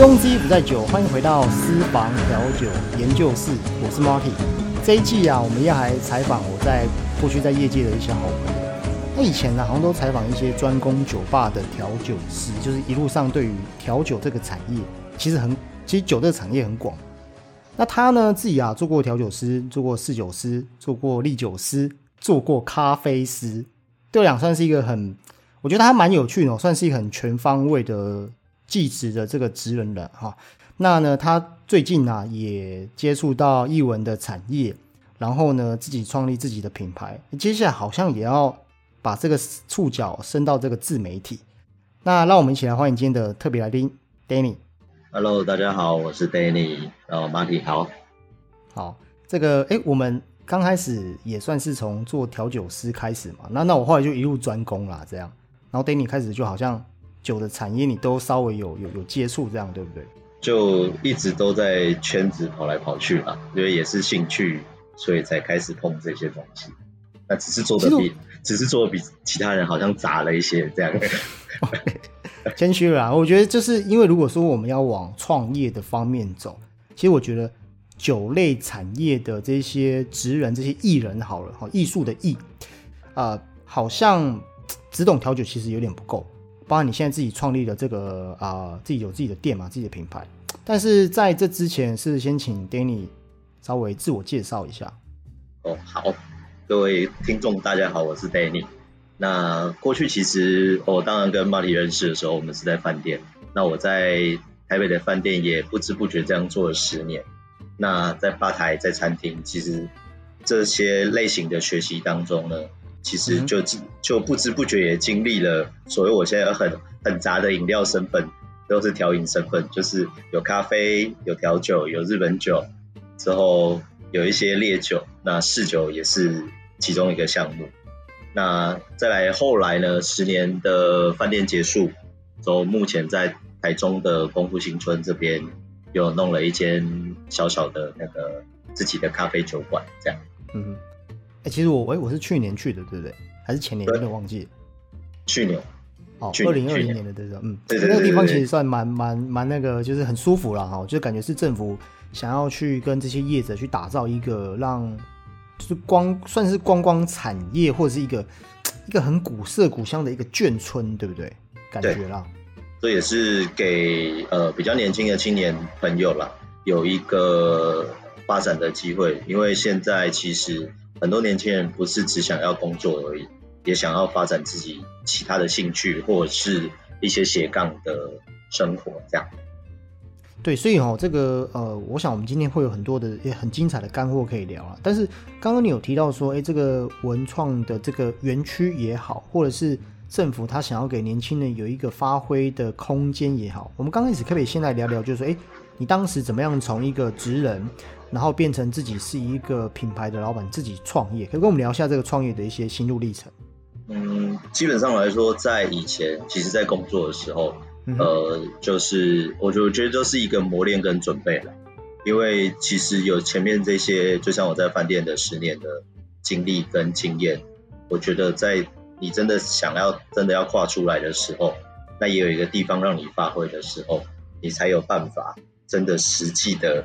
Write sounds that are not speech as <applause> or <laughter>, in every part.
中之一不在酒，欢迎回到私房调酒研究室，我是 Marty。这一季啊，我们要来采访我在过去在业界的一些好朋友。那以前呢，好像都采访一些专攻酒吧的调酒师，就是一路上对于调酒这个产业，其实很，其实酒这个产业很广。那他呢，自己啊做过调酒师，做过侍酒师，做过利酒师，做过咖啡师，对我讲算是一个很，我觉得他蛮有趣的，算是一个很全方位的技职的这个职人了哈。那呢，他最近呢也接触到译文的产业，然后呢自己创立自己的品牌，接下来好像也要把这个触角伸到这个自媒体。那让我们一起来欢迎今天的特别来宾 Danny。Hello，大家好，我是 Danny，然后 Marty 好。好，这个哎，我们刚开始也算是从做调酒师开始嘛，那那我后来就一路专攻啦，这样。然后 Danny 开始就好像酒的产业你都稍微有有有接触，这样对不对？就一直都在圈子跑来跑去啦，因为也是兴趣，所以才开始碰这些东西。那只是做的比，只是做的比其他人好像杂了一些这样。<laughs> 谦虚了啦，我觉得就是因为如果说我们要往创业的方面走，其实我觉得酒类产业的这些职人、这些艺人好了哈，艺术的艺，啊，好像只懂调酒其实有点不够。包括你现在自己创立的这个啊、自己有自己的店嘛，自己的品牌。但是在这之前，是先请 Danny 稍微自我介绍一下。哦，好，各位听众大家好，我是 Danny。那过去其实我、哦、当然跟 Marty 认识的时候，我们是在饭店。那我在台北的饭店也不知不觉这样做了十年。那在吧台、在餐厅，其实这些类型的学习当中呢，其实就就不知不觉也经历了所谓我现在很很杂的饮料身份，都是调饮身份，就是有咖啡、有调酒、有日本酒，之后有一些烈酒，那侍酒也是其中一个项目。那再来后来呢，十年的饭店结束，之后目前在台中的功夫新村这边有弄了一间小小的那个自己的咖啡酒馆，这样。嗯，哎、其实我哎、我是去年去的，对不对？还是前年？有点忘记了。去年哦，去二零二零年的对对，嗯，那个地方其实算蛮蛮蛮那个，就是很舒服了哈，就感觉是政府想要去跟这些业者去打造一个让，就是光算是观光产业或者是一个一个很古色古香的一个眷村，对不对？感觉啦，这也是给呃比较年轻的青年朋友啦，有一个发展的机会。因为现在其实很多年轻人不是只想要工作而已，也想要发展自己其他的兴趣，或者是一些斜杠的生活这样。对，所以哦，这个呃，我想我们今天会有很多的也很精彩的干货可以聊啊。但是刚刚你有提到说，哎，这个文创的这个园区也好，或者是政府他想要给年轻人有一个发挥的空间也好，我们刚开始可不可以先来聊聊，就是说，哎，你当时怎么样从一个职人，然后变成自己是一个品牌的老板，自己创业，可以跟我们聊一下这个创业的一些心路历程？嗯，基本上来说，在以前，其实在工作的时候，嗯呃，就是我觉我觉得都是一个磨练跟准备了，因为其实有前面这些，就像我在饭店的十年的经历跟经验，我觉得在你真的想要真的要跨出来的时候，那也有一个地方让你发挥的时候，你才有办法真的实际的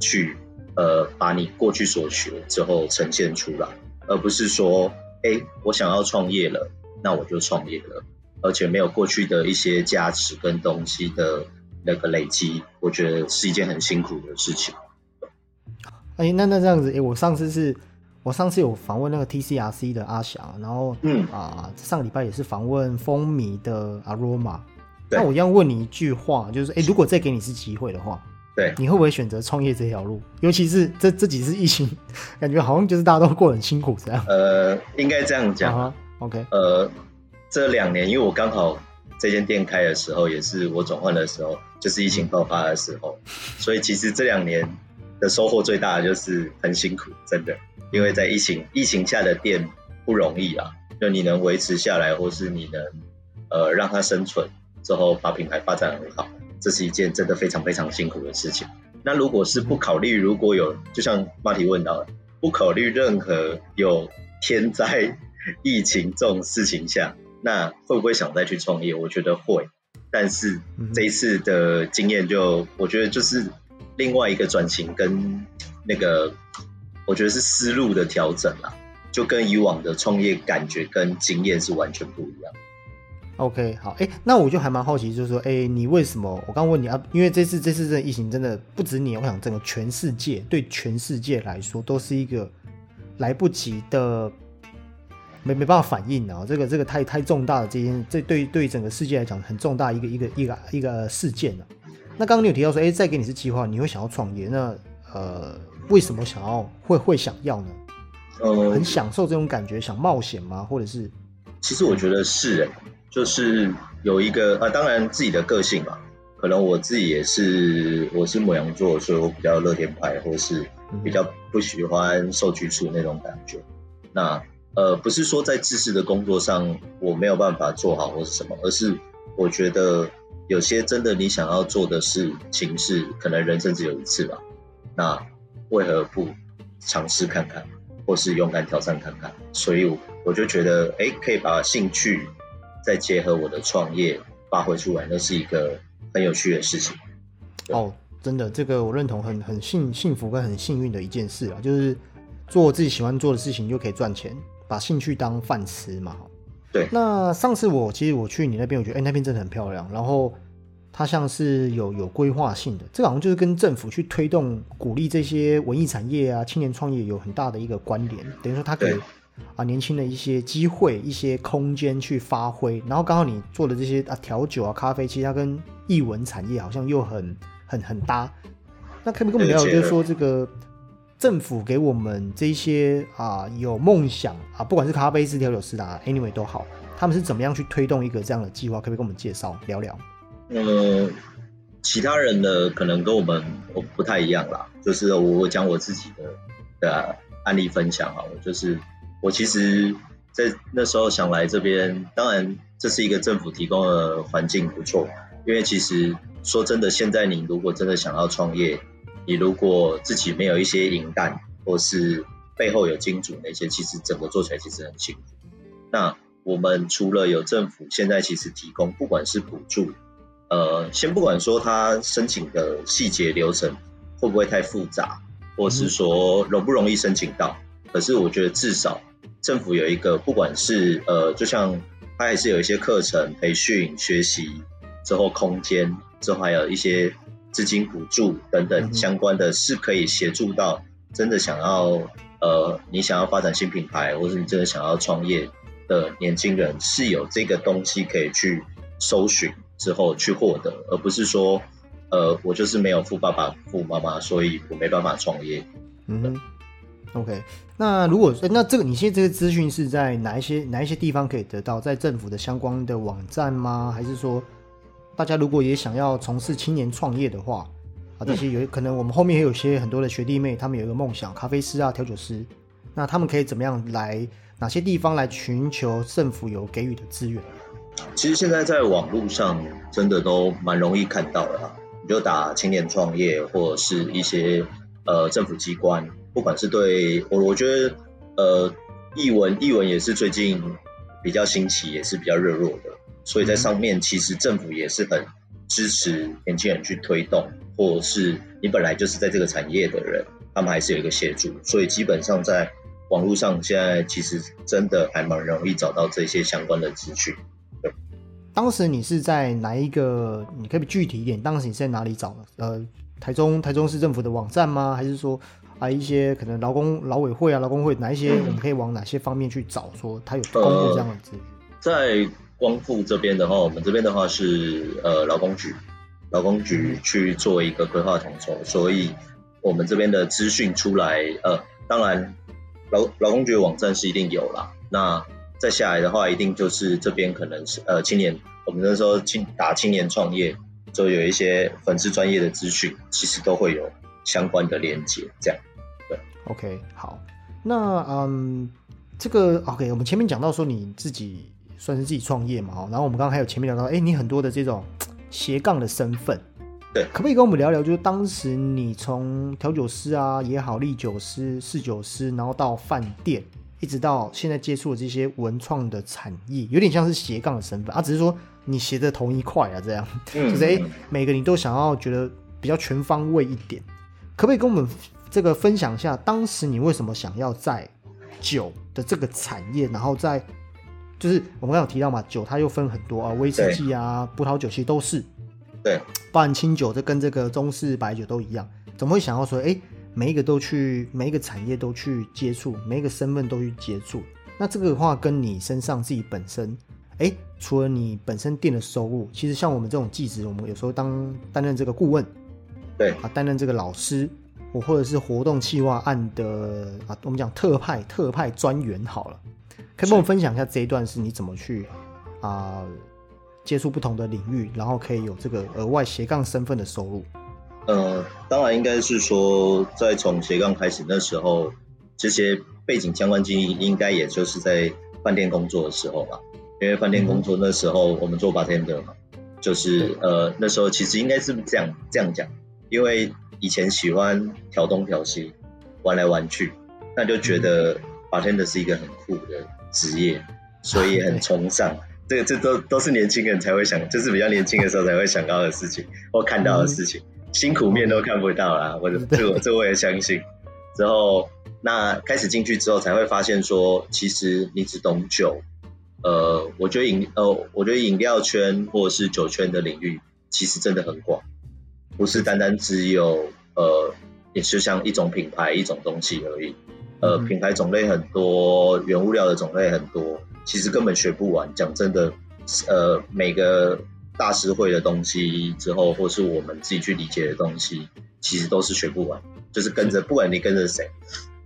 去呃把你过去所学之后呈现出来，而不是说，哎，我想要创业了，那我就创业了。而且没有过去的一些价值跟东西的那个累积，我觉得是一件很辛苦的事情。哎，那那这样子，哎，我上次是，我上次有访问那个 TCRC 的阿翔，然后嗯啊、上个礼拜也是访问风靡的 Aroma。那我一样问你一句话，就是，哎，如果再给你一次机会的话，对，你会不会选择创业这条路？尤其是这这几次疫情，<laughs> 感觉好像就是大家都过得很辛苦这样。呃，应该这样讲。，OK，呃，这两年，因为我刚好这间店开的时候，也是我转换的时候，就是疫情爆发的时候，所以其实这两年的收获最大的就是很辛苦，真的，因为在疫情疫情下的店不容易啊，就你能维持下来，或是你能呃让它生存之后，把品牌发展很好，这是一件真的非常非常辛苦的事情。那如果是不考虑，如果有就像马提问到的，不考虑任何有天灾、疫情这种事情下，那会不会想再去创业？我觉得会，但是这一次的经验就我觉得就是另外一个转型跟那个我觉得是思路的调整啦，就跟以往的创业感觉跟经验是完全不一样。OK，好，哎，那我就还蛮好奇，就是说，哎，你为什么？我刚问你啊，因为这次这次这疫情真的不止你，我想整个全世界对全世界来说都是一个来不及的，没没办法反应啊，这个这个太太重大的这件，这对对整个世界来讲很重大一个一个一个一个事件了。那刚刚你有提到说，哎，再给你是计划，你会想要创业，那呃，为什么想要会会想要呢？呃，很享受这种感觉，想冒险吗？或者是？其实我觉得是哎。就是有一个啊，当然自己的个性嘛，可能我自己也是，我是母羊座，所以我比较乐天派，或是比较不喜欢受拘束那种感觉。那呃，不是说在知识的工作上我没有办法做好或是什么，而是我觉得有些真的你想要做的事情是可能人生只有一次吧，那为何不尝试看看，或是勇敢挑战看看？所以我就觉得，哎，可以把兴趣。再结合我的创业发挥出来，那是一个很有趣的事情。哦，真的，这个我认同，很很幸幸福跟很幸运的一件事啊，就是做自己喜欢做的事情就可以赚钱，把兴趣当饭吃嘛。对。那上次我其实我去你那边，我觉得哎那边真的很漂亮，然后它像是有有规划性的，这个好像就是跟政府去推动鼓励这些文艺产业啊、青年创业有很大的一个关联，等于说它可以。啊，年轻的一些机会、一些空间去发挥，然后刚好你做的这些啊调酒啊、咖啡，其实它跟艺文产业好像又很很很搭。那可不可以跟我们聊聊，就是说这个政府给我们这些啊有梦想啊，不管是咖啡师、调酒师啊，anyway 都好，他们是怎么样去推动一个这样的计划？可不可以跟我们介绍聊聊？呃，其他人的可能跟我们我不太一样啦，就是我讲我自己的的案例分享啊，我就是。我其实，在那时候想来这边，当然这是一个政府提供的环境不错，因为其实说真的，现在你如果真的想要创业，你如果自己没有一些银弹，或是背后有金主那些，其实整个做起来其实很辛苦。那我们除了有政府现在其实提供，不管是补助，呃，先不管说他申请的细节流程会不会太复杂，或是说容不容易申请到，可是我觉得至少。政府有一个，不管是呃，就像它还是有一些课程培训、学习之后空间，之后还有一些资金补助等等相关的，是可以协助到真的想要呃，你想要发展新品牌，或是你真的想要创业的年轻人，是有这个东西可以去搜寻之后去获得，而不是说呃，我就是没有富爸爸、富妈妈，所以我没办法创业。嗯。OK，那如果那这个你现在这个资讯是在哪一些哪一些地方可以得到？在政府的相关的网站吗？还是说大家如果也想要从事青年创业的话，啊，这些有可能我们后面也有些很多的学弟妹，他们有一个梦想，咖啡师啊、调酒师，那他们可以怎么样来哪些地方来寻求政府有给予的资源？其实现在在网络上真的都蛮容易看到的，你就打青年创业或者是一些呃政府机关。不管是对我，我觉得，呃，译文译文也是最近比较兴起，也是比较热络的，所以在上面其实政府也是很支持年轻人去推动，或是你本来就是在这个产业的人，他们还是有一个协助，所以基本上在网络上现在其实真的还蛮容易找到这些相关的资讯。对，当时你是在哪一个？你可以具体一点，当时你是在哪里找的？呃，台中台中市政府的网站吗？还是说？还一些可能劳工劳委会啊，劳工会哪一些，我们可以往哪些方面去找？说他有公布这样的资讯。在光复这边的话，我们这边的话是呃劳工局，劳工局去做一个规划统筹，所以我们这边的资讯出来，呃，当然劳劳工局网站是一定有啦。那再下来的话，一定就是这边可能是呃青年，我们那时候青打青年创业，就有一些粉丝专业的资讯，其实都会有相关的连接，这样。OK，好，那嗯，这个 OK，我们前面讲到说你自己算是自己创业嘛，然后我们刚刚还有前面聊到，哎，你很多的这种斜杠的身份，对，可不可以跟我们聊聊？就是当时你从调酒师啊也好，立酒师、侍酒师，然后到饭店，一直到现在接触的这些文创的产业，有点像是斜杠的身份啊，只是说你斜的同一块啊，这样就是哎，每个你都想要觉得比较全方位一点，可不可以跟我们这个分享一下，当时你为什么想要在酒的这个产业，然后在就是我们刚刚有提到嘛，酒它又分很多啊，威士忌啊、葡萄酒其实都是，对，包含清酒，这跟这个中式白酒都一样，怎么会想要说哎？每一个都去，每一个产业都去接触，每一个身份都去接触。那这个的话，跟你身上自己本身，哎，除了你本身店的收入，其实像我们这种技职，我们有时候当担任这个顾问，对啊，担任这个老师，我或者是活动企划案的啊，我们讲特派特派专员好了，可以跟我分享一下这一段是你怎么去啊接触不同的领域，然后可以有这个额外斜杠身份的收入。呃，当然应该是说，在从斜杠开始那时候，这些背景相关经历应该也就是在饭店工作的时候吧。因为饭店工作那时候我们做 bartender 嘛，就是呃那时候其实应该是这样这样讲，因为以前喜欢调东调西，玩来玩去，那就觉得 bartender 是一个很酷的职业，所以很 <laughs> 崇尚。这个这都都是年轻人才会想，就是比较年轻的时候才会想到的事情或看到的事情。辛苦面都看不到啦，我这我这我也相信。之后那开始进去之后，才会发现说，其实你只懂酒，呃，我觉得饮呃，我觉得饮料圈或者是酒圈的领域，其实真的很广，不是单单只有呃，也就像一种品牌一种东西而已。呃，品牌种类很多，原物料的种类很多，其实根本学不完。讲真的，呃，每个。大师会的东西之后，或是我们自己去理解的东西，其实都是学不完。就是跟着，不管你跟着谁，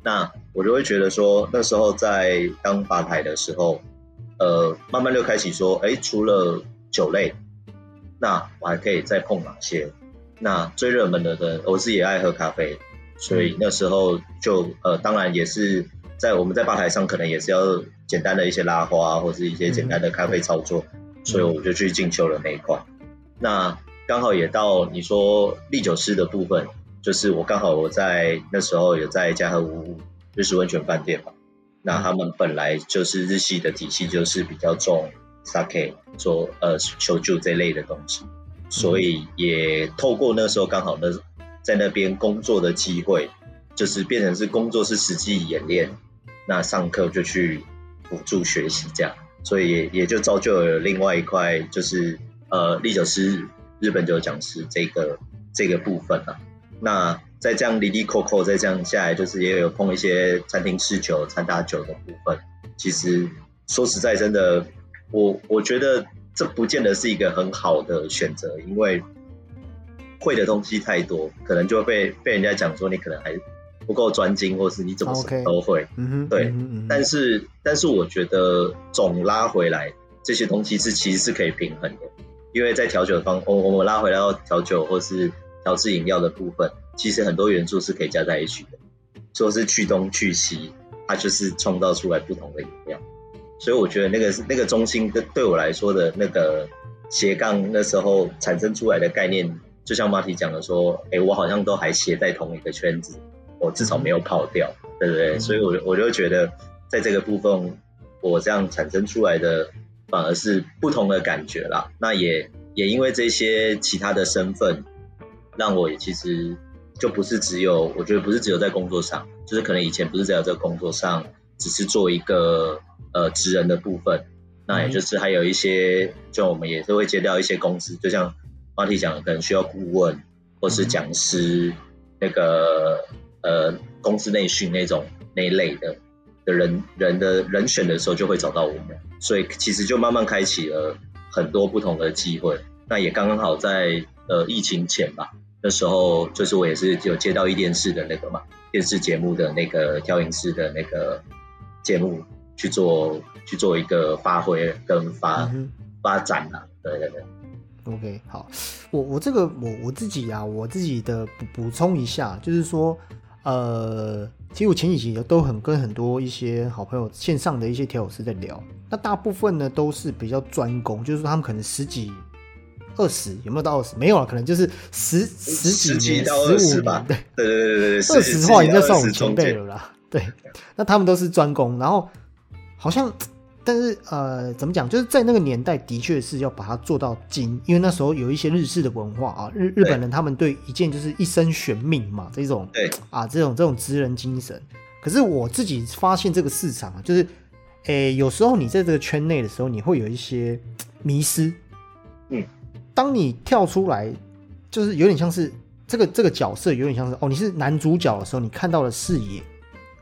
那我就会觉得说，那时候在当吧台的时候，呃，慢慢就开始说，哎，除了酒类，那我还可以再碰哪些？那最热门的的，我自己也爱喝咖啡，所以那时候就呃，当然也是在我们在吧台上，可能也是要简单的一些拉花，或是一些简单的咖啡操作。所以我就去进修了那一块，那刚好也到你说历酒师的部分，就是我刚好我在那时候有在嘉禾屋日式温泉饭店嘛，那他们本来就是日系的体系，就是比较重 sake 做呃求救这类的东西，所以也透过那时候刚好那在那边工作的机会，就是变成是工作是实际演练，那上课就去辅助学习这样。所以也也就造就了另外一块，就是呃，历酒师、日本酒讲师这个这个部分啊。那在这样离离扣扣，再这样下来，就是也有碰一些餐厅吃酒、餐打酒的部分。其实说实在，真的，我我觉得这不见得是一个很好的选择，因为会的东西太多，可能就会被被人家讲说你可能还。不够专精，或是你怎么什么都会，对。但是，但是我觉得总拉回来这些东西是其实是可以平衡的，因为在调酒方，我我们拉回来到调酒或是调制饮料的部分，其实很多元素是可以加在一起的，说是去东去西，它就是创造出来不同的饮料。所以我觉得那个是那个中心对对我来说的那个斜杠那时候产生出来的概念，就像马蹄讲的说，哎，我好像都还斜在同一个圈子。我至少没有跑掉，对不对？所以，我我就觉得，在这个部分，我这样产生出来的，反而是不同的感觉啦。那也也因为这些其他的身份，让我也其实就不是只有，我觉得不是只有在工作上，就是可能以前不是只有在工作上，只是做一个呃职人的部分。那也就是还有一些，就我们也是会接到一些公司，就像话题讲，可能需要顾问或是讲师那个。呃，公司内训那种那一类的的人人的人选的时候，就会找到我们，所以其实就慢慢开启了很多不同的机会。那也刚刚好在呃疫情前吧，那时候就是我也是有接到一电视的那个嘛电视节目的那个调音师的那个节目去做去做一个发挥跟发发展啊，对对对。OK，好，我我这个我我自己啊，我自己的补补充一下，就是说。呃，其实我前几集都很跟很多一些好朋友线上的一些调酒师在聊，那大部分呢都是比较专攻，就是说他们可能十几、二十，有没有到二十？没有啊，可能就是十十几年、十五吧，对对对对对二十的话应该算我们前辈了啦。对，那他们都是专攻，然后好像，但是呃，怎么讲？就是在那个年代，的确是要把它做到精，因为那时候有一些日式的文化啊，日日本人他们对一件就是一生悬命嘛，这种对啊，这种这种职人精神。可是我自己发现这个市场啊，就是，诶，有时候你在这个圈内的时候，你会有一些迷失。嗯，当你跳出来，就是有点像是这个这个角色，有点像是哦，你是男主角的时候，你看到了视野，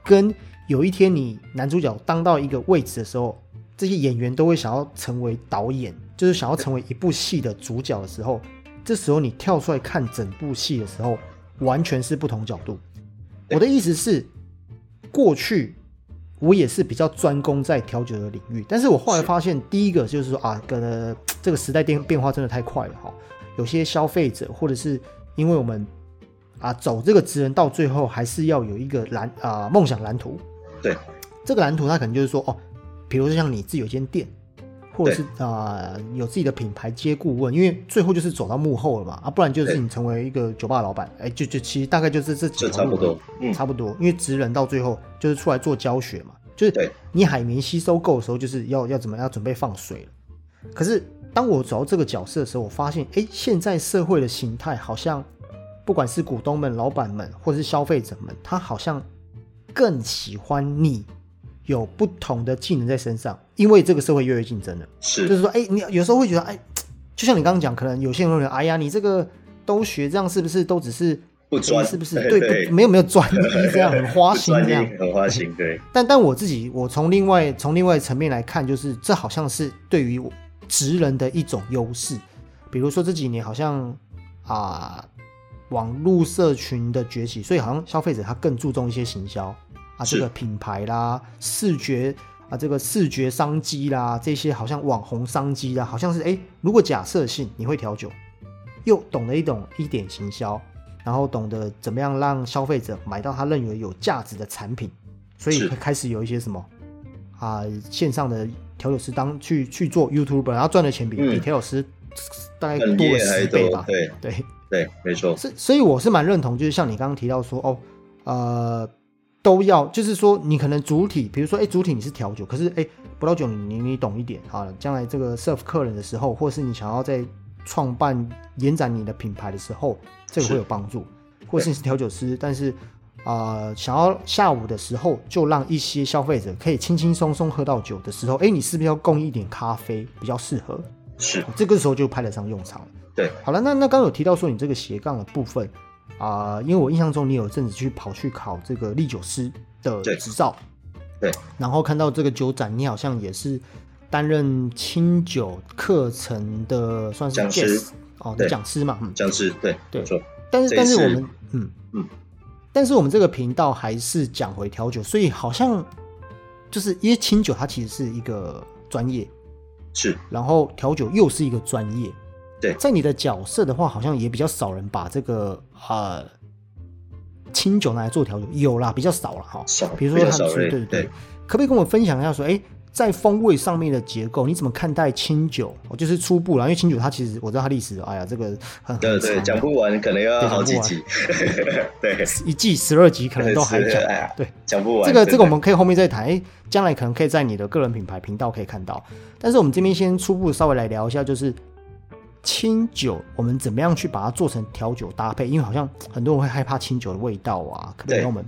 跟有一天你男主角当到一个位置的时候，这些演员都会想要成为导演，就是想要成为一部戏的主角的时候，这时候你跳出来看整部戏的时候，完全是不同角度。我的意思是，过去我也是比较专攻在调酒的领域，但是我后来发现，第一个就是说啊，个这个时代变变化真的太快了哈，有些消费者或者是因为我们啊走这个职人到最后还是要有一个蓝啊梦想蓝图，对，这个蓝图它可能就是说哦，比如说像你自己有间店。或者是啊、有自己的品牌接顾问，因为最后就是走到幕后了嘛，啊，不然就是你成为一个酒吧老板，哎，就就其实大概就是这几就差不条路嗯，差不多，因为职人到最后就是出来做教学嘛，就是对你海绵吸收够的时候，就是要要怎么样准备放水了。可是当我走到这个角色的时候，我发现，哎，现在社会的形态好像，不管是股东们、老板们，或者是消费者们，他好像更喜欢你有不同的技能在身上，因为这个社会越来越竞争了。是就是是说，哎、你有时候会觉得，哎，就像你刚刚讲，可能有些人会觉得，哎呀，你这个都学这样，是不是都只是不专哎是不是对没有没有专一这样很花心 <laughs> 这样？很花心，对，但但我自己，我从另外从另外层面来看，就是这好像是对于我职人的一种优势。比如说这几年好像啊、网络社群的崛起，所以好像消费者他更注重一些行销啊，这个品牌啦、视觉啊、这个视觉商机啦，这些好像网红商机啦，好像是哎，如果假设性你会调酒，又懂得一懂一点行销，然后懂得怎么样让消费者买到他认为有价值的产品，所以是。开始有一些什么啊线上的调酒师当去去做 YouTuber，然后赚的钱比、嗯。比调酒师大概多了十倍吧？对。对，对，没错，是所以我是蛮认同，就是像你刚刚提到说哦，呃，都要就是说你可能主体，比如说哎主体你是调酒，可是哎葡萄酒你你你懂一点啊，将来这个 serve 客人的时候，或是你想要在创办延展你的品牌的时候，这个会有帮助，或是你是调酒师，但是。啊、想要下午的时候就让一些消费者可以轻轻松松喝到酒的时候，哎，你是不是要供一点咖啡比较适合？是，这个时候就派得上用场了。对，好了，那那刚刚有提到说你这个斜杠的部分啊、因为我印象中你有阵子去跑去考这个历酒师的执照，对，然后看到这个酒展，你好像也是担任清酒课程的算是讲师。哦讲师嘛，嗯，讲师，对，对。但是但是我们嗯。嗯，但是我们这个频道还是讲回调酒，所以好像就是因为清酒它其实是一个专业，是，然后调酒又是一个专业。对在你的角色的话，好像也比较少人把这个呃清酒拿来做调酒，有啦，比较少了哈。少，比如说他对对对对，，可不可以跟我分享一下说，哎，在风味上面的结构，你怎么看待清酒？哦，就是初步啦，因为清酒它其实我知道它历史，哎呀，这个很对对，讲不完，可能要好几集，<laughs> 对，一季十二集可能都还讲。<laughs> 对，讲不完。这个这个我们可以后面再谈，哎，将来可能可以在你的个人品牌频道可以看到。但是我们这边先初步稍微来聊一下，就是清酒，我们怎么样去把它做成调酒搭配？因为好像很多人会害怕清酒的味道啊，可不可以对跟我们？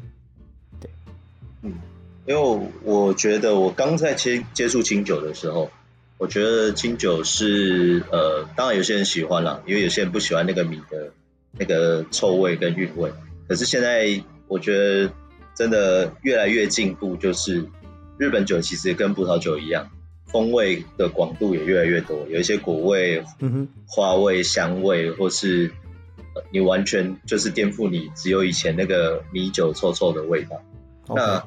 因为我觉得我刚在接接触清酒的时候，我觉得清酒是呃，当然有些人喜欢啦，因为有些人不喜欢那个米的那个臭味跟韵味。可是现在我觉得真的越来越进步，就是日本酒其实跟葡萄酒一样，风味的广度也越来越多，有一些果味、嗯，花味、香味，或是呃你完全就是颠覆你只有以前那个米酒臭臭的味道。那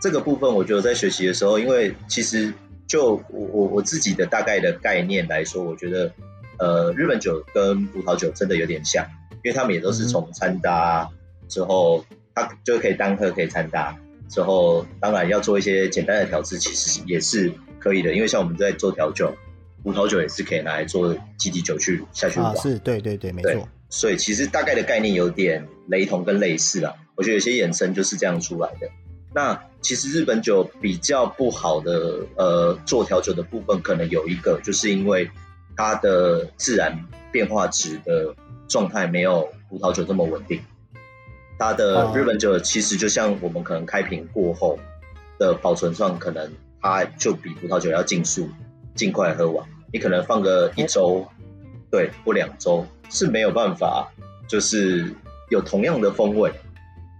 这个部分，我觉得在学习的时候，因为其实就我我我自己的大概的概念来说，我觉得呃，日本酒跟葡萄酒真的有点像，因为他们也都是从掺搭之后，它就可以单喝，可以掺搭之后，当然要做一些简单的调制，其实也是可以的，因为像我们在做调酒，葡萄酒也是可以拿来做基底酒去下去啊，是对对对，没对错。所以其实大概的概念有点雷同跟类似啦。我觉得有些衍生就是这样出来的。那其实日本酒比较不好的呃做调酒的部分，可能有一个就是因为它的自然变化值的状态没有葡萄酒这么稳定。它的日本酒其实就像我们可能开瓶过后的保存上，可能它就比葡萄酒要尽速尽快喝完。你可能放个一周，对，或两周是没有办法，就是有同样的风味。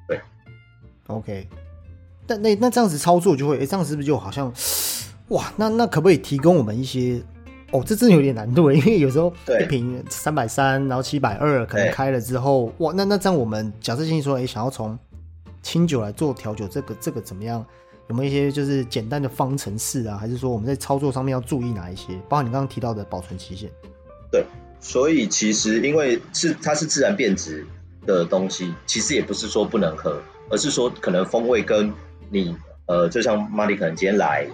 对，OK。但那那这样子操作就会，哎，这样是不是就好像，哇，那那可不可以提供我们一些？哦，这真的有点难度，因为有时候一瓶三百三，然后七百二，可能开了之后，哇，那那这样我们假设性说，哎，想要从清酒来做调酒，这个这个怎么样？有没有一些就是简单的方程式啊？还是说我们在操作上面要注意哪一些？包括你刚刚提到的保存期限。对，所以其实因为是它是自然变质的东西，其实也不是说不能喝，而是说可能风味跟你呃，就像玛丽可能今天来，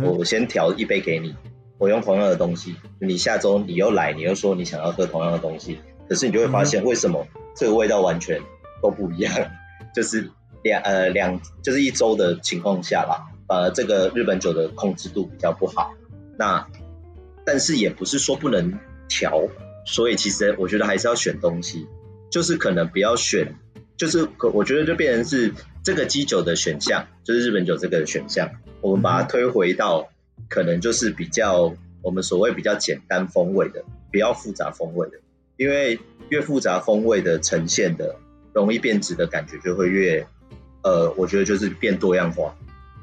我先调一杯给你。我用同样的东西，你下周你又来，你又说你想要喝同样的东西，可是你就会发现为什么这个味道完全都不一样，<laughs> 就是两呃两就是一周的情况下吧，呃这个日本酒的控制度比较不好，那但是也不是说不能调，所以其实我觉得还是要选东西，就是可能不要选，就是可我觉得就变成是这个基酒的选项，就是日本酒这个选项，我们把它推回到。可能就是比较我们所谓比较简单风味的，比较复杂风味的，因为越复杂风味的呈现的容易变质的感觉就会越，呃，我觉得就是变多样化，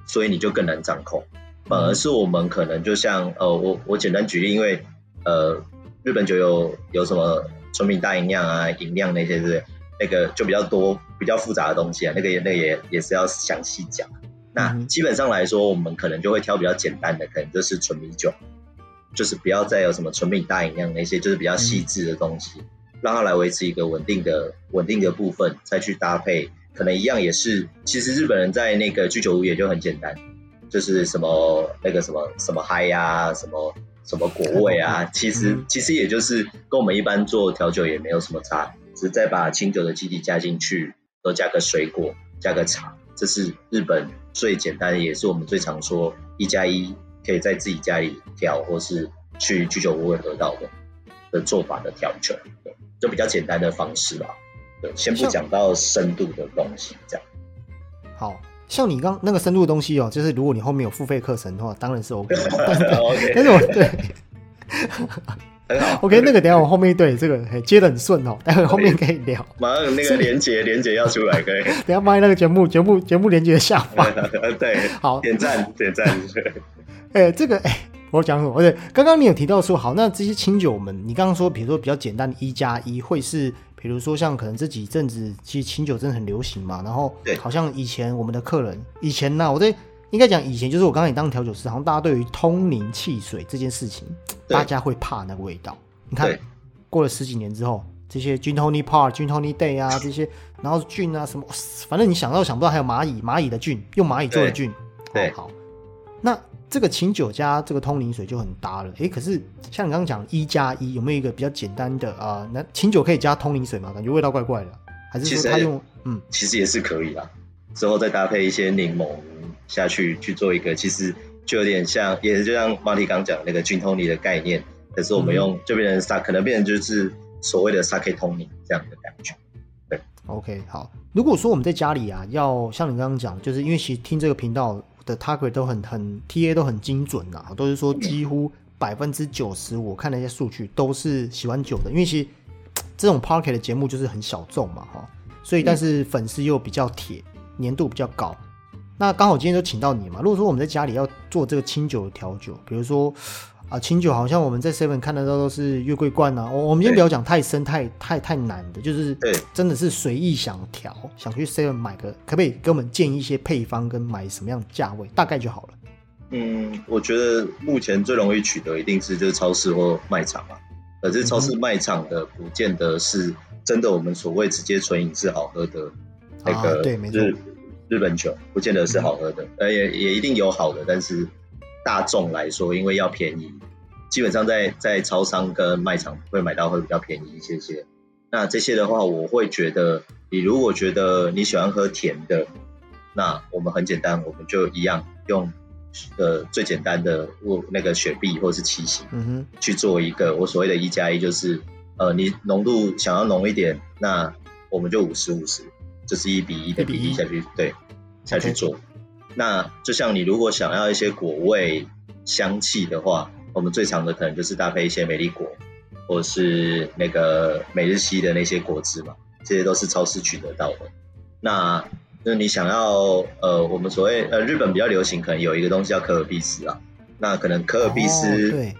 所以你就更难掌控。反而是我们可能就像呃，我我简单举例，因为呃，日本酒有有什么纯米大吟酿啊、吟酿那些是那个就比较多比较复杂的东西啊，那个也那个也也是要详细讲。那基本上来说，我们可能就会挑比较简单的，可能就是纯米酒，就是不要再有什么纯米大饮料那些，就是比较细致的东西，让它来维持一个稳定的、稳定的部分，再去搭配，可能一样也是。其实日本人在那个居酒屋也就很简单，就是什么那个什么什么嗨呀，什么什么果味啊，其实其实也就是跟我们一般做调酒也没有什么差，只是再把清酒的基底加进去，多加个水果，加个茶。这是日本最简单，也是我们最常说一加一可以在自己家里调，或是去居酒屋会得到的的做法的调酒，就比较简单的方式吧。对，先不讲到深度的东西，这样。好像你刚那个深度的东西哦，就是如果你后面有付费课程的话，当然是 OK。<laughs> OK，但是我对。很好，OK，那个等下我后面对这个接的很顺哦，待 <laughs> 会后面可以聊。马上那个连接连接要出来，可以。<laughs> 等下放在那个节目节目节目连接下方。对，好，点赞点赞。<laughs> 哎，这个哎，我讲什么？对，刚刚你有提到说，好，那这些清酒们，你刚刚说，比如说比较简单的一加一，会是比如说像可能这几阵子其实清酒真的很流行嘛，然后对，好像以前我们的客人，以前呢，我在应该讲以前就是我刚刚也当调酒师，好像大家对于通灵汽水这件事情。大家会怕那个味道。你看，过了十几年之后，这些 Gin Tony Park、Gin Tony Day 啊，<laughs> 这些，然后菌啊什么，反正你想到想不到，还有蚂蚁，蚂蚁的菌，用蚂蚁做的菌。对，好。那这个琴酒加这个通灵水就很搭了。哎，可是像你刚刚讲一加一，有没有一个比较简单的啊？那清酒可以加通灵水吗？感觉味道怪怪的。还是说他用？嗯，其实也是可以啦。之后再搭配一些柠檬下去去做一个，其实。就有点像，也是就像马蒂刚讲那个菌通尼的概念，可是我们用就变成沙，可能变成就是所谓的 sake 通尼这样的感觉。对，OK，好。如果说我们在家里啊，要像你刚刚讲，就是因为其实听这个频道的 target 都很很 TA 都很精准呐，都是说几乎百分之九十，我看了一些数据都是喜欢酒的，因为其实这种 Pocket 的节目就是很小众嘛，哈，所以但是粉丝又比较铁，粘度比较高。那刚好今天就请到你嘛。如果说我们在家里要做这个清酒的调酒，比如说啊，清酒好像我们在 Seven 看得到都是月桂冠啊。我我们先不要讲太深、太太太难的，就是对，真的是随意想调，想去 Seven 买个，可不可以给我们建议一些配方跟买什么样的价位，大概就好了。嗯，我觉得目前最容易取得一定是就是超市或卖场啊。可是超市卖场的不见得是真的，我们所谓直接纯饮是好喝的那个，对，没错。日本酒不见得是好喝的，呃，也也一定有好的，但是大众来说，因为要便宜，基本上在在超商跟卖场会买到会比较便宜一些些。那这些的话，我会觉得，你如果觉得你喜欢喝甜的，那我们很简单，我们就一样用呃最简单的我那个雪碧或是七喜嗯哼，去做一个我所谓的一加一，就是呃你浓度想要浓一点，那我们就五十五十，就是一比一的比例下去对下去做。那就像你如果想要一些果味香气的话，我们最常的可能就是搭配一些美丽果，或是那个每日西的那些果汁嘛，这些都是超市取得到的。那那你想要呃，我们所谓呃日本比较流行，可能有一个东西叫可尔必斯啊，那可能可尔必哦斯对，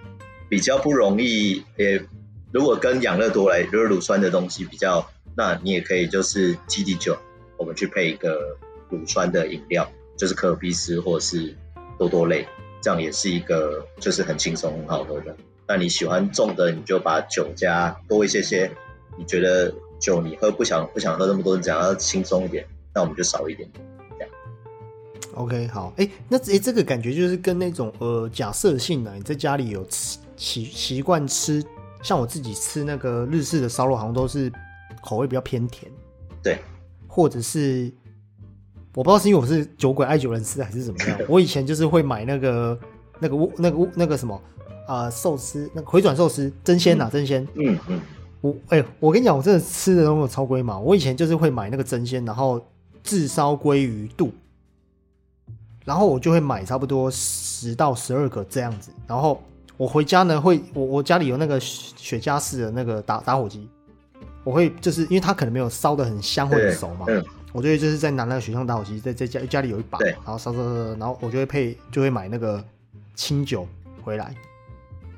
比较不容易，也如果跟养乐多来就是乳酸的东西比较，那你也可以就是基底酒，我们去配一个乳酸的饮料，就是可尔必斯或者是多多类，这样也是一个就是很轻松很好喝的。那你喜欢重的，你就把酒加多一些些。你觉得酒你喝不想不想喝那么多，你想要轻松一点，那我们就少一点。这样 OK，好，哎、那哎、这个感觉就是跟那种呃，假设性的，你在家里有吃习习惯吃，像我自己吃那个日式的烧肉，好像都是口味比较偏甜，对，或者是我不知道是因为我是酒鬼爱酒人士还是怎么样，<laughs> 我以前就是会买那个那个那个那个什么啊寿司，那个回转寿司真鲜呐、真鲜，嗯嗯，我哎、我跟你讲，我真的吃的东西超龟毛。我以前就是会买那个真鲜，然后炙烧鲑鱼肚，然后我就会买差不多十到十二个这样子。然后我回家呢，会我我家里有那个雪雪茄式的那个打打火机，我会就是因为它可能没有烧的很香或者熟嘛，嗯我就会就是在拿那个雪上打火机，在在家家里有一把，对然后烧烧烧，然后我就会配就会买那个清酒回来。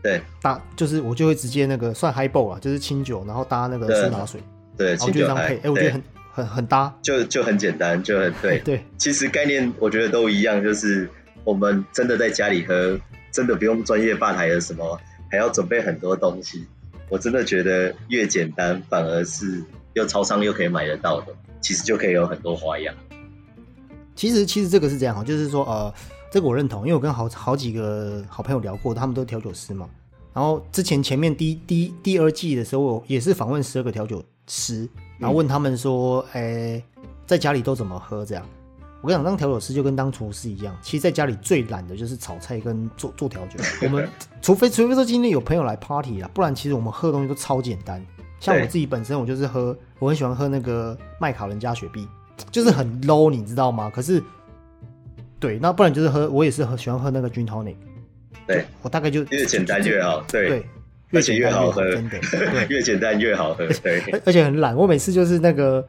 对搭就是我就会直接那个算 high ball 啊，就是清酒，然后搭那个苏打水，对，然后就这样配，哎、我觉得很很很搭。就就很简单，就很对。<laughs> 对，其实概念我觉得都一样，就是我们真的在家里喝，真的不用专业吧台的什么，还要准备很多东西。我真的觉得越简单，反而是又超商又可以买得到的，其实就可以有很多花样。其实其实这个是这样哈，就是说呃，这个我认同，因为我跟好好几个好朋友聊过，他们都调酒师嘛。然后之前前面第第第二季的时候，我也是访问十二个调酒师，然后问他们说，哎、在家里都怎么喝这样。我跟你讲，当调酒师就跟当厨师一样，其实在家里最懒的就是炒菜跟做做调酒。<laughs> 我们除非除非说今天有朋友来 party 啦，不然其实我们喝的东西都超简单。像我自己本身，我就是喝，我很喜欢喝那个麦卡伦加雪碧，就是很 low，你知道吗？可是，对，那不然就是喝，我也是很喜欢喝那个 gin tonic，对，我大概就越简单越好，对，对，越简单，越好喝，真的，对，<laughs> 越简单越好喝，对，而 <laughs> 而且很懒，我每次就是那个，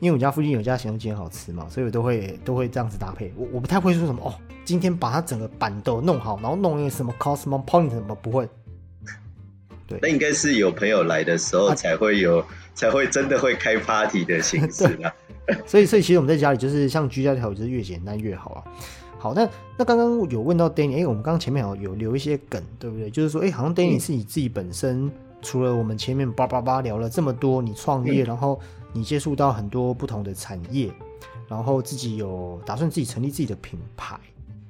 因为我家附近有家咸肉鸡很好吃嘛，所以我都会都会这样子搭配。我我不太会说什么哦，今天把它整个板豆弄好，然后弄一个什么 cosmopolitan 什么不会。对那应该是有朋友来的时候啊才会有，才会真的会开 party 的形式啊。所以，所以其实我们在家里就是像居家调酒，就是越简单越好啊。好，那那刚刚有问到 Danny，哎、我们刚刚前面有有留一些梗，对不对？就是说，哎、好像 Danny 嗯是你自己本身，除了我们前面叭叭叭聊了这么多，你创业，嗯然后你接触到很多不同的产业，然后自己有打算自己成立自己的品牌，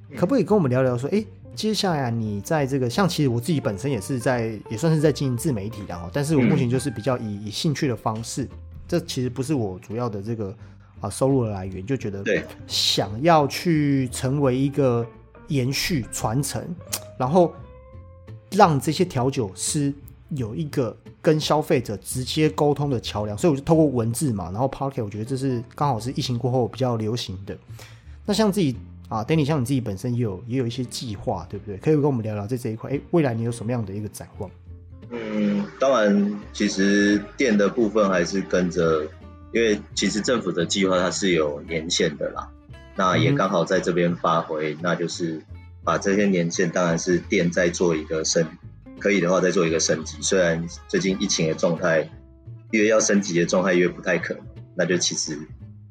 嗯。可不可以跟我们聊聊说，哎、接下来啊你在这个像其实我自己本身也是在也算是在经营自媒体的哈，但是我目前就是比较以以兴趣的方式，这其实不是我主要的这个啊收入的来源，就觉得想要去成为一个延续传承，然后让这些调酒师有一个跟消费者直接沟通的桥梁，所以我就透过文字嘛，然后 p o c k e t 我觉得这是刚好是疫情过后比较流行的。那像自己啊，Danny，像你自己本身也有也有一些计划，对不对？可以跟我们聊聊在这一块，哎，未来你有什么样的一个展望？嗯，当然，其实店的部分还是跟着，因为其实政府的计划它是有年限的啦，那也刚好在这边发挥，那就是把这些年限，当然是店再做一个升，可以的话再做一个升级。虽然最近疫情的状态越要升级的状态越不太可能，那就其实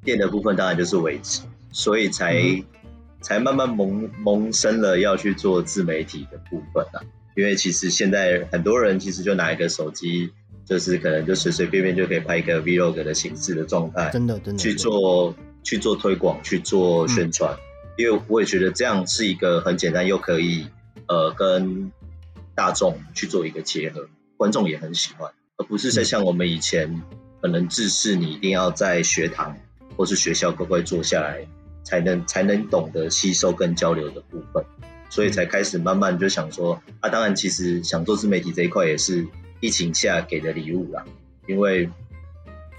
店的部分当然就是维持，所以才、嗯才慢慢萌萌生了要去做自媒体的部分啊。因为其实现在很多人其实就拿一个手机，就是可能就随随便便就可以拍一个 vlog 的形式的状态，真的真的去做去做推广，去做宣传。因为我也觉得这样是一个很简单又可以呃跟大众去做一个结合，观众也很喜欢，而不是在像我们以前可能制式你一定要在学堂或是学校乖乖坐下来才能才能懂得吸收跟交流的部分，所以才开始慢慢就想说啊，当然其实想做自媒体这一块也是疫情下给的礼物啦，因为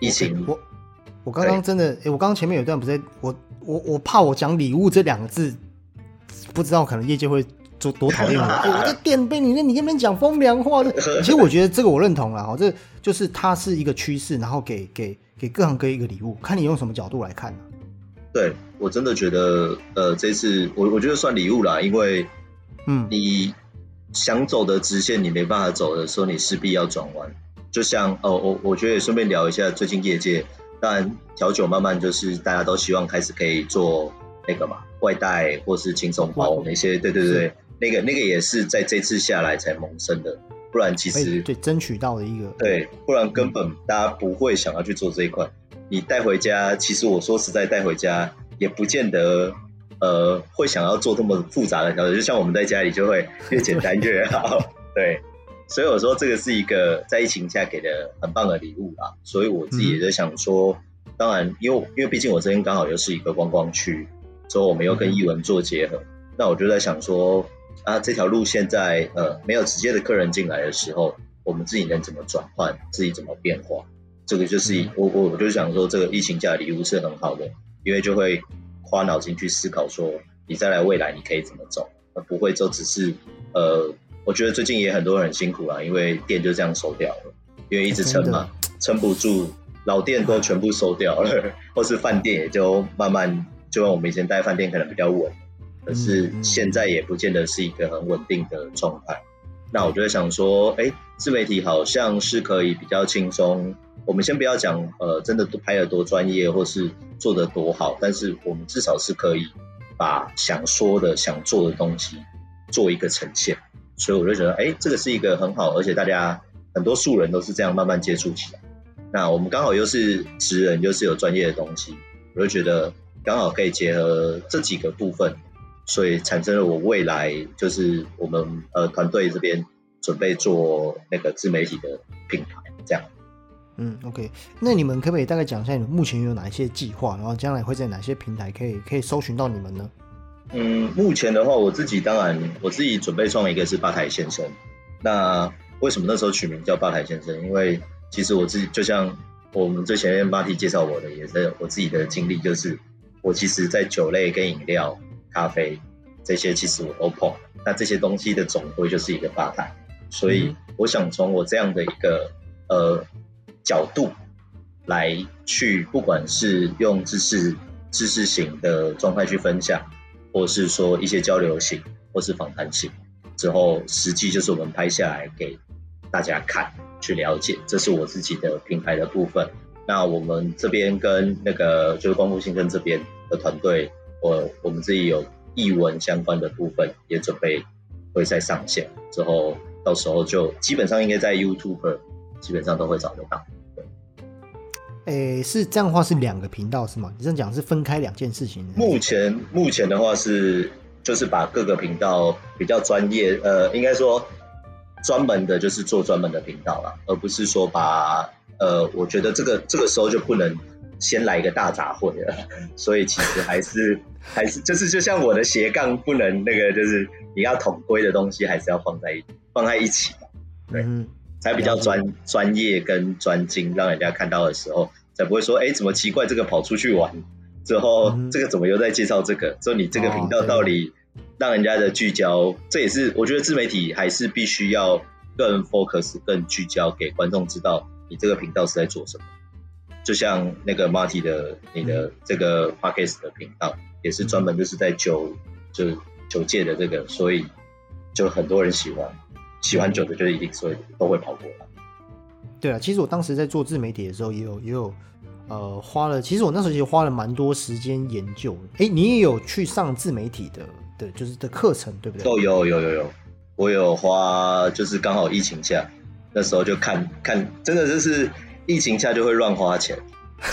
疫情我我刚刚真的，哎，我刚刚前面有一段不是我我我怕我讲礼物这两个字，不知道可能业界会多多讨厌我。<laughs> 我在店被你那你那边讲风凉话的，<laughs> 其实我觉得这个我认同了哈，这就是它是一个趋势，然后给给给各行各业一个礼物，看你用什么角度来看呢？对我真的觉得，呃，这次我我觉得算礼物啦，因为嗯，你想走的直线你没办法走的时候，你势必要转弯。就像哦，我我觉得也顺便聊一下最近业界。当然，调酒慢慢就是大家都希望开始可以做那个嘛，外带或是轻松包那些，对对对，那个那个也是在这次下来才萌生的，不然其实对争取到了一个对，不然根本大家不会想要去做这一块。你带回家，其实我说实在带回家也不见得呃会想要做这么复杂的调整，就像我们在家里就会越简单越好，对。所以我说这个是一个在疫情下给的很棒的礼物啦，所以我自己也在想说，当然，因为因为毕竟我这边刚好又是一个观光区，所以我们又跟艺文做结合，那我就在想说，啊，这条路现在呃没有直接的客人进来的时候，我们自己能怎么转换，自己怎么变化，这个就是我我我就想说，这个疫情下的礼物是很好的，因为就会花脑筋去思考说，你再来未来你可以怎么走，而不会就只是呃。我觉得最近也很多人很辛苦啦，因为店就这样收掉了，因为一直撑嘛，撑不住，老店都全部收掉了，或是饭店也就慢慢，就像我们以前带饭店可能比较稳，可是现在也不见得是一个很稳定的状态。那我就在想说，哎，自媒体好像是可以比较轻松。我们先不要讲，呃，真的拍的多专业，或是做的多好，但是我们至少是可以把想说的、想做的东西做一个呈现。所以我就觉得，哎，这个是一个很好，而且大家很多素人都是这样慢慢接触起来。那我们刚好又是职人，又是有专业的东西，我就觉得刚好可以结合这几个部分，所以产生了我未来就是我们呃团队这边准备做那个自媒体的品牌这样。嗯，OK，那你们可不可以大概讲一下你们目前有哪一些计划，然后将来会在哪些平台可以可以搜寻到你们呢？嗯，目前的话，我自己当然我自己准备创一个是吧台先生。那为什么那时候取名叫吧台先生？因为其实我自己就像我们最前面马蒂介绍我的，也是我自己的经历，就是我其实在酒类跟饮料、咖啡这些其实我都碰。那这些东西的总归就是一个吧台，所以我想从我这样的一个呃角度来去，不管是用知识知识型的状态去分享。或是说一些交流型，或是访谈型，之后实际就是我们拍下来给大家看，去了解，这是我自己的品牌的部分。那我们这边跟那个就是光复新生这边的团队，我我们自己有译文相关的部分也准备会再上线，之后到时候就基本上应该在 YouTube 基本上都会找得到。诶，是这样的话是两个频道是吗？你这样讲是分开两件事情。目前目前的话是就是把各个频道比较专业，呃，应该说专门的，就是做专门的频道了，而不是说把呃，我觉得这个这个时候就不能先来一个大杂烩了，所以其实还是 <laughs> 还是就是就像我的斜杠不能那个，就是你要统归的东西还是要放在放在一起，对，才比较专专业跟专精，让人家看到的时候。才不会说，哎，怎么奇怪？这个跑出去玩之后，这个怎么又在介绍这个？说你这个频道到底让人家的聚焦，这也是我觉得自媒体还是必须要更 focus、更聚焦，给观众知道你这个频道是在做什么。就像那个 Marty 的你的这个 Podcast 的频道，也是专门就是在酒就酒界的这个，所以就很多人喜欢，喜欢酒的就一定所以都会跑过来。对啊，其实我当时在做自媒体的时候，也有也有，呃，花了。其实我那时候其实花了蛮多时间研究。哎，你也有去上自媒体的的，就是的课程，对不对？都有有有有，我有花，就是刚好疫情下，那时候就看看，真的就是疫情下就会乱花钱，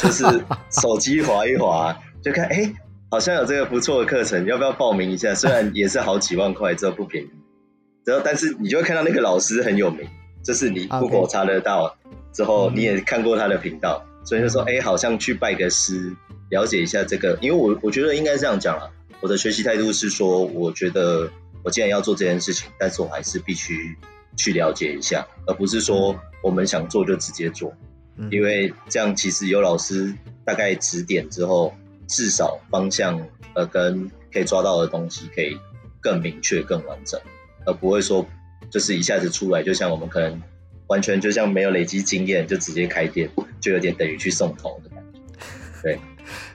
就是手机划一划，<laughs> 就看，哎，好像有这个不错的课程，要不要报名一下？虽然也是好几万块，这不便宜。然后，但是你就会看到那个老师很有名。就是你 Google 查得到之后，你也看过他的频道，所以就说，哎，好像去拜个师，了解一下这个。因为我我觉得应该这样讲了，我的学习态度是说，我觉得我既然要做这件事情，但是我还是必须去了解一下，而不是说我们想做就直接做。因为这样其实有老师大概指点之后，至少方向呃跟可以抓到的东西可以更明确、更完整，而不会说就是一下子出来，就像我们可能完全就像没有累积经验就直接开店，就有点等于去送头的感觉。<laughs> 对，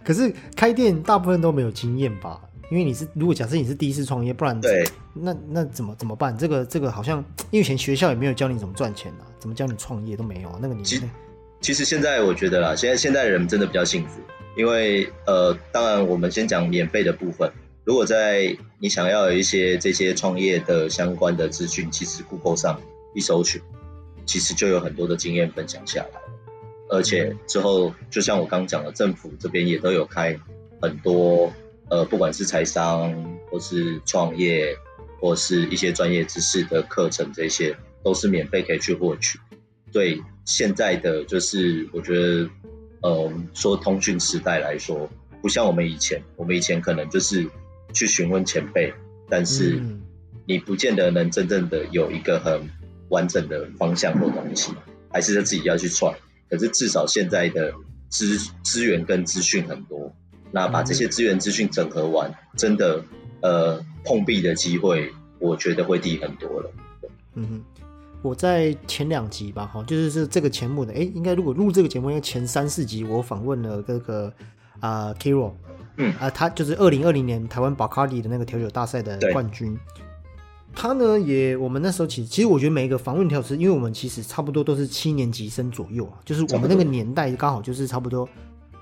可是开店大部分都没有经验吧？因为你是如果假设你是第一次创业，不然对，那那怎么怎么办？这个这个好像因为以前学校也没有教你怎么赚钱啊，怎么教你创业都没有啊，那个你。其实现在我觉得啦，现在现在人真的比较幸福，因为呃，当然我们先讲免费的部分。如果在你想要有一些这些创业的相关的资讯，其实 Google 上一搜寻，其实就有很多的经验分享下来。而且之后就像我刚讲的，政府这边也都有开很多呃，不管是财商或是创业或是一些专业知识的课程，这些都是免费可以去获取。对现在的就是，我觉得，呃，说通讯时代来说，不像我们以前，我们以前可能就是去询问前辈，但是你不见得能真正的有一个很完整的方向或东西，还是自己要去创。可是至少现在的资资源跟资讯很多，那把这些资源资讯整合完，真的，呃，碰壁的机会，我觉得会低很多了。嗯哼。我在前两集吧，哈，就是是这个节目的，哎，应该如果录这个节目，应该前三四集我访问了这个啊，Kiro，嗯，啊，他就是二零二零年台湾宝卡迪的那个调酒大赛的冠军。他呢，也我们那时候其实，其实我觉得每一个访问调酒师，因为我们其实差不多都是七年级生左右啊，就是我们那个年代刚好就是差不多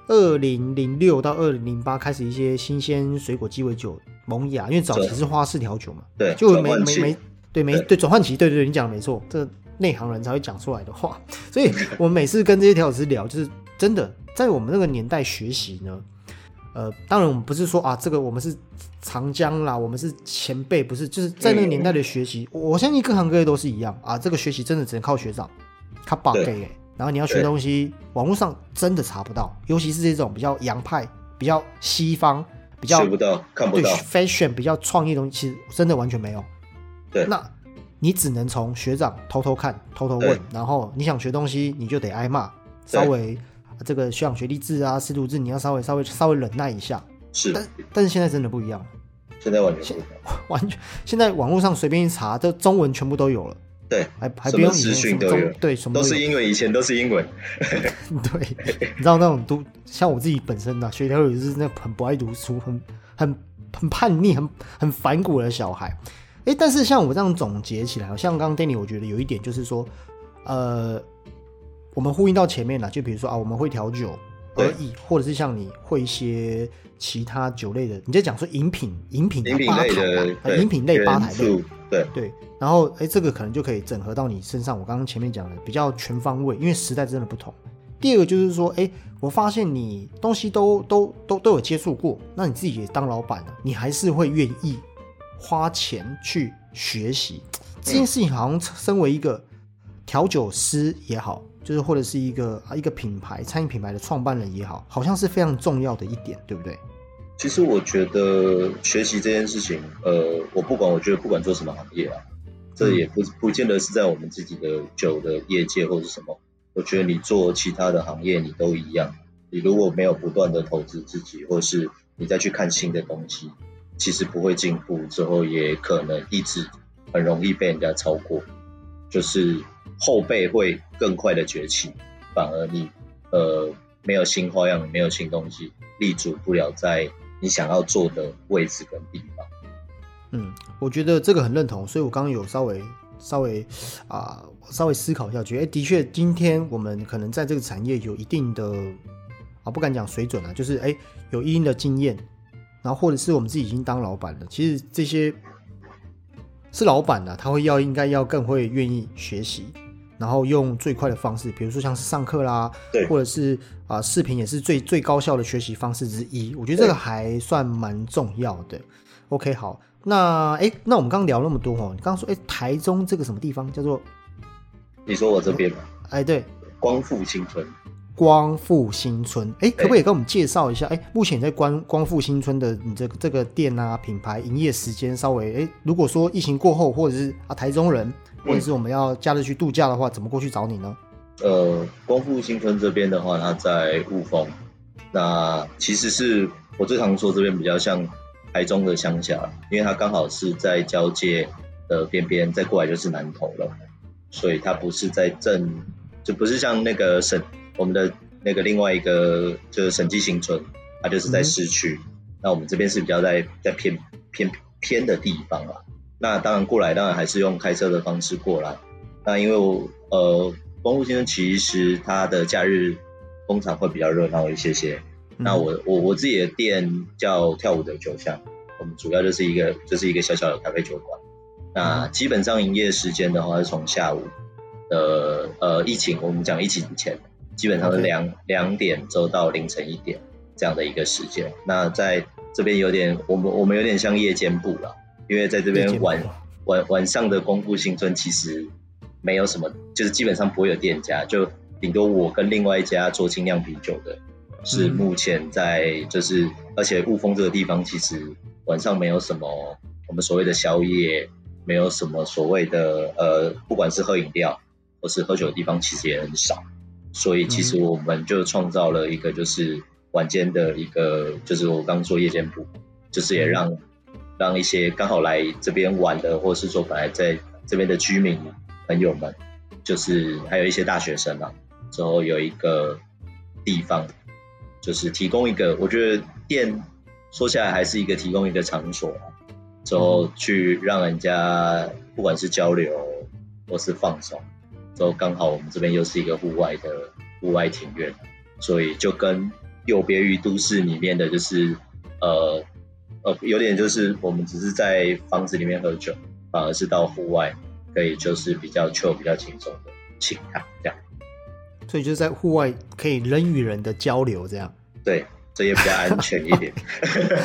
二零零六到二零零八开始一些新鲜水果鸡尾酒萌芽，因为早期是花式调酒嘛，对，就没没没。对，没对转换期，对对对，你讲的没错，这内行人才会讲出来的话。所以我们每次跟这些调酒师聊，就是真的在我们那个年代学习呢。呃，当然我们不是说啊，这个我们是长江啦，我们是前辈，不是，就是在那个年代的学习。我相信各行各业都是一样啊，这个学习真的只能靠学长，他把给。然后你要学东西，网络上真的查不到，尤其是这种比较洋派、比较西方、比较学不到、看不到、fashion 比较创意东西，其实真的完全没有。对，那你只能从学长偷偷看、偷偷问，然后你想学东西，你就得挨骂，稍微这个学长学历制啊、师徒制，你要稍微稍微稍微忍耐一下。是，但但是现在真的不一样了，现在完全 <laughs> 完全现在网络上随便一查，这中文全部都有了。对，还还不用资讯都有，对，什么都是英文，以前都是英文。<laughs> 对，你知道那种读，像我自己本身的学条也是那很不爱读书、很很很叛逆、很很反骨的小孩。哎，但是像我这样总结起来，像刚刚 Danny，我觉得有一点就是说，呃，我们呼应到前面了，就比如说啊，我们会调酒而已，或者是像你会一些其他酒类的，你在讲说饮品、饮品吧台、饮品类吧台类，对对。然后哎，这个可能就可以整合到你身上。我刚刚前面讲的比较全方位，因为时代真的不同。第二个就是说，哎，我发现你东西都都都都有接触过，那你自己也当老板了，你还是会愿意。花钱去学习这件事情，好像身为一个调酒师也好，就是或者是一个啊一个品牌餐饮品牌的创办人也好，好像是非常重要的一点，对不对？其实我觉得学习这件事情，呃，我不管，我觉得不管做什么行业啊，这也不不见得是在我们自己的酒的业界或者什么。我觉得你做其他的行业，你都一样。你如果没有不断的投资自己，或是你再去看新的东西。其实不会进步，之后也可能一直很容易被人家超过，就是后辈会更快的崛起，反而你呃没有新花样，没有新东西，立足不了在你想要做的位置跟地方。嗯，我觉得这个很认同，所以我刚刚有稍微稍微啊稍微思考一下，觉得的确今天我们可能在这个产业有一定的啊不敢讲水准啊，就是哎有一定的经验。然后或者是我们自己已经当老板了，其实这些是老板呢，他会要应该要更会愿意学习，然后用最快的方式，比如说像是上课啦，对，或者是啊视频也是最最高效的学习方式之一。我觉得这个还算蛮重要的。OK，好，那哎，那我们刚刚聊那么多哦，你刚刚说哎台中这个什么地方叫做？你说我这边吗？哎，对，光复新村。光复新村。哎，可不可以跟我们介绍一下？哎，目前在光光复新村的你这个这个店啊，品牌营业时间稍微哎，如果说疫情过后，或者是啊台中人，或者是我们要假日去度假的话，怎么过去找你呢？呃，光复新村这边的话，它在雾峰。那其实是我最常说这边比较像台中的乡下，因为它刚好是在交界的边边，再过来就是南投了，所以它不是在正，就不是像那个省我们的那个另外一个就是审计新村，它就是在市区。那我们这边是比较在在偏偏偏的地方啊。那当然过来，当然还是用开车的方式过来。那因为我呃。光复新村其实它的假日通常会比较热闹一些些。那我我我自己的店叫跳舞的酒巷，我们主要就是一个就是一个小小的咖啡酒馆。那基本上营业时间的话是从下午的呃疫情我们讲疫情前，基本上是两两点走到凌晨一点这样的一个时间。那在这边有点我们我们有点像夜间部了，因为在这边晚晚晚上的光复新村其实。没有什么，就是基本上不会有店家，就顶多我跟另外一家做精酿啤酒的，是目前在就是，而且雾峰这个地方其实晚上没有什么我们所谓的宵夜，没有什么所谓的呃，不管是喝饮料或是喝酒的地方，其实也很少，所以其实我们就创造了一个就是晚间的一个，就是我刚说夜间部，就是也让让一些刚好来这边玩的，或是说本来在这边的居民。朋友们，就是还有一些大学生啊，之后有一个地方，就是提供一个，我觉得店说起来还是一个提供一个场所，之后去让人家不管是交流或是放松，之后刚好我们这边又是一个户外的户外庭院，所以就跟有别于都市里面的就是呃呃有点就是我们只是在房子里面喝酒，反而是到户外。可以就是比较 chill、比较轻松的情感这样，所以就是在户外可以人与人的交流这样。对，这也比较安全一点。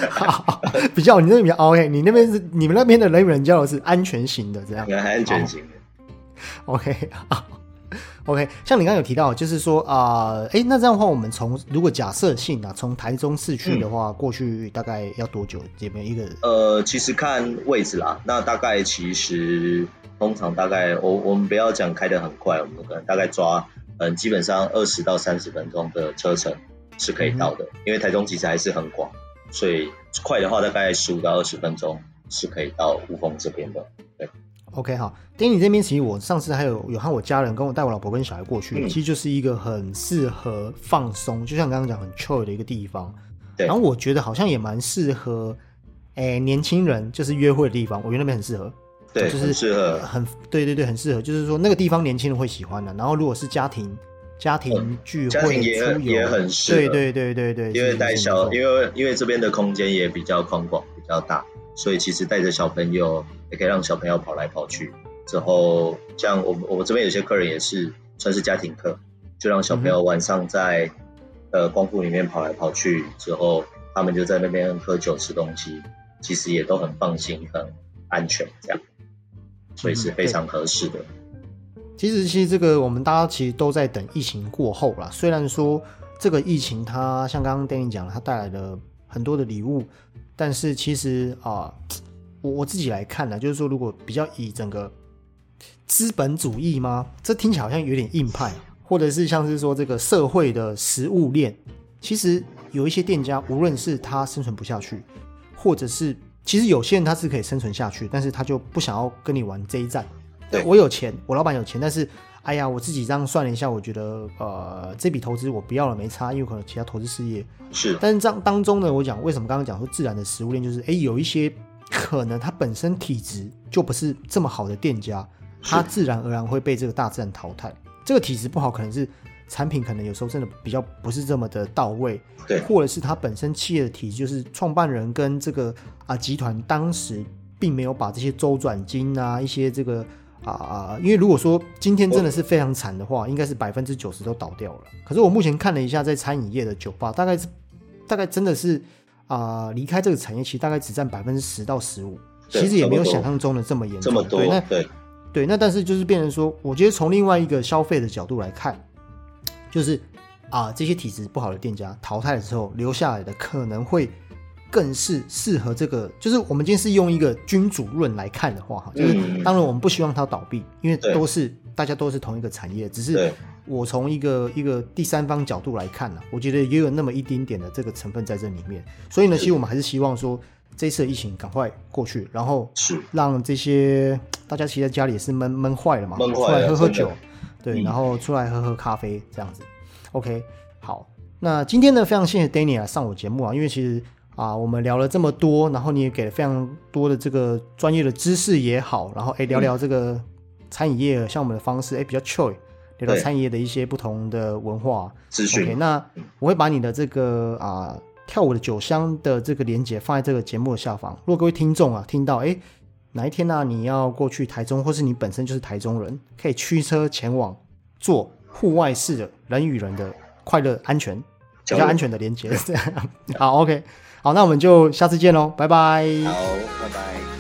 <laughs> 比较你那边比较 OK，你那边是你们那边的人与人交流是安全型的这样。<laughs> 安全型的。<laughs> OK。OK，像你刚刚有提到，就是说啊，哎，那这样的话，我们从如果假设性啊，从台中市区的话，过去大概要多久？这边一个呃，其实看位置啦，那大概其实通常大概我我们不要讲开的很快，我们可能大概抓嗯，基本上二十到三十分钟的车程是可以到的，因为台中其实还是很广，所以快的话大概十五到二十分钟是可以到雾峰这边的。对。OK 好，丁你这边其实我上次还有有和我家人跟我带我老婆跟小孩过去，其实就是一个很适合放松，就像刚刚讲很 chill 的一个地方。然后我觉得好像也蛮适合，哎，年轻人就是约会的地方，我觉得那边很适合。对，就是适合，很对对对，很适合，就是说那个地方年轻人会喜欢的。然后如果是家庭家庭聚会也也很适合，对对对对对，因为带小，因为因为这边的空间也比较宽广，比较大。所以其实带着小朋友也可以让小朋友跑来跑去。之后像我们我们这边有些客人也是算是家庭客，就让小朋友晚上在呃光复里面跑来跑去。之后他们就在那边喝酒吃东西，其实也都很放心很安全这样，所以是非常合适的。其实其实这个我们大家其实都在等疫情过后啦。虽然说这个疫情它像刚刚电影讲，它带来了很多的礼物。但是其实啊，我我自己来看呢，就是说，如果比较以整个资本主义吗？这听起来好像有点硬派，或者是像是说这个社会的食物链，其实有一些店家，无论是他生存不下去，或者是其实有些人他是可以生存下去，但是他就不想要跟你玩这一战。对我有钱，我老板有钱，但是。哎呀，我自己这样算了一下，我觉得呃，这笔投资我不要了，没差，因为可能其他投资事业是。但是这样当中呢，我讲为什么刚刚讲说自然的食物链，就是哎，有一些可能它本身体质就不是这么好的店家，他自然而然会被这个大自然淘汰。这个体质不好，可能是产品可能有时候真的比较不是这么的到位，对，或者是它本身企业的体质，就是创办人跟这个啊集团当时并没有把这些周转金啊一些这个。啊啊！因为如果说今天真的是非常惨的话，应该是百分之九十都倒掉了。可是我目前看了一下，在餐饮业的酒吧，大概是大概真的是啊，离开这个产业，其实大概只占百分之十到十五，其实也没有想象中的这么严重。这么多，对，那对对，那但是就是变成说，我觉得从另外一个消费的角度来看，就是啊这些体质不好的店家淘汰了之后，留下来的可能会更是适合这个。就是我们今天是用一个君主论来看的话，哈，就是嗯当然我们不希望它倒闭，因为都是大家都是同一个产业，只是我从一个一个第三方角度来看呢、我觉得也有那么一丁点的这个成分在这里面。所以呢，其实我们还是希望说，这次的疫情赶快过去，然后是让这些大家其实在家里也是闷闷坏了嘛，闷出来喝喝酒，对，嗯然后出来喝喝咖啡这样子。OK，好，那今天呢，非常谢谢 Danny 来上我节目啊，因为其实啊，我们聊了这么多，然后你也给了非常多的这个专业的知识也好，然后哎聊聊这个餐饮业像我们的方式，哎比较 chill，聊聊餐饮业的一些不同的文化。资 OK，讯，那我会把你的这个啊跳舞的酒香的这个连接放在这个节目的下方。如果各位听众啊听到哎哪一天呢、你要过去台中，或是你本身就是台中人，可以驱车前往做户外式的人与人的快乐、安全、比较安全的连接。这 <laughs> 样好，OK，好，那我们就下次见喽，拜拜。好，拜拜。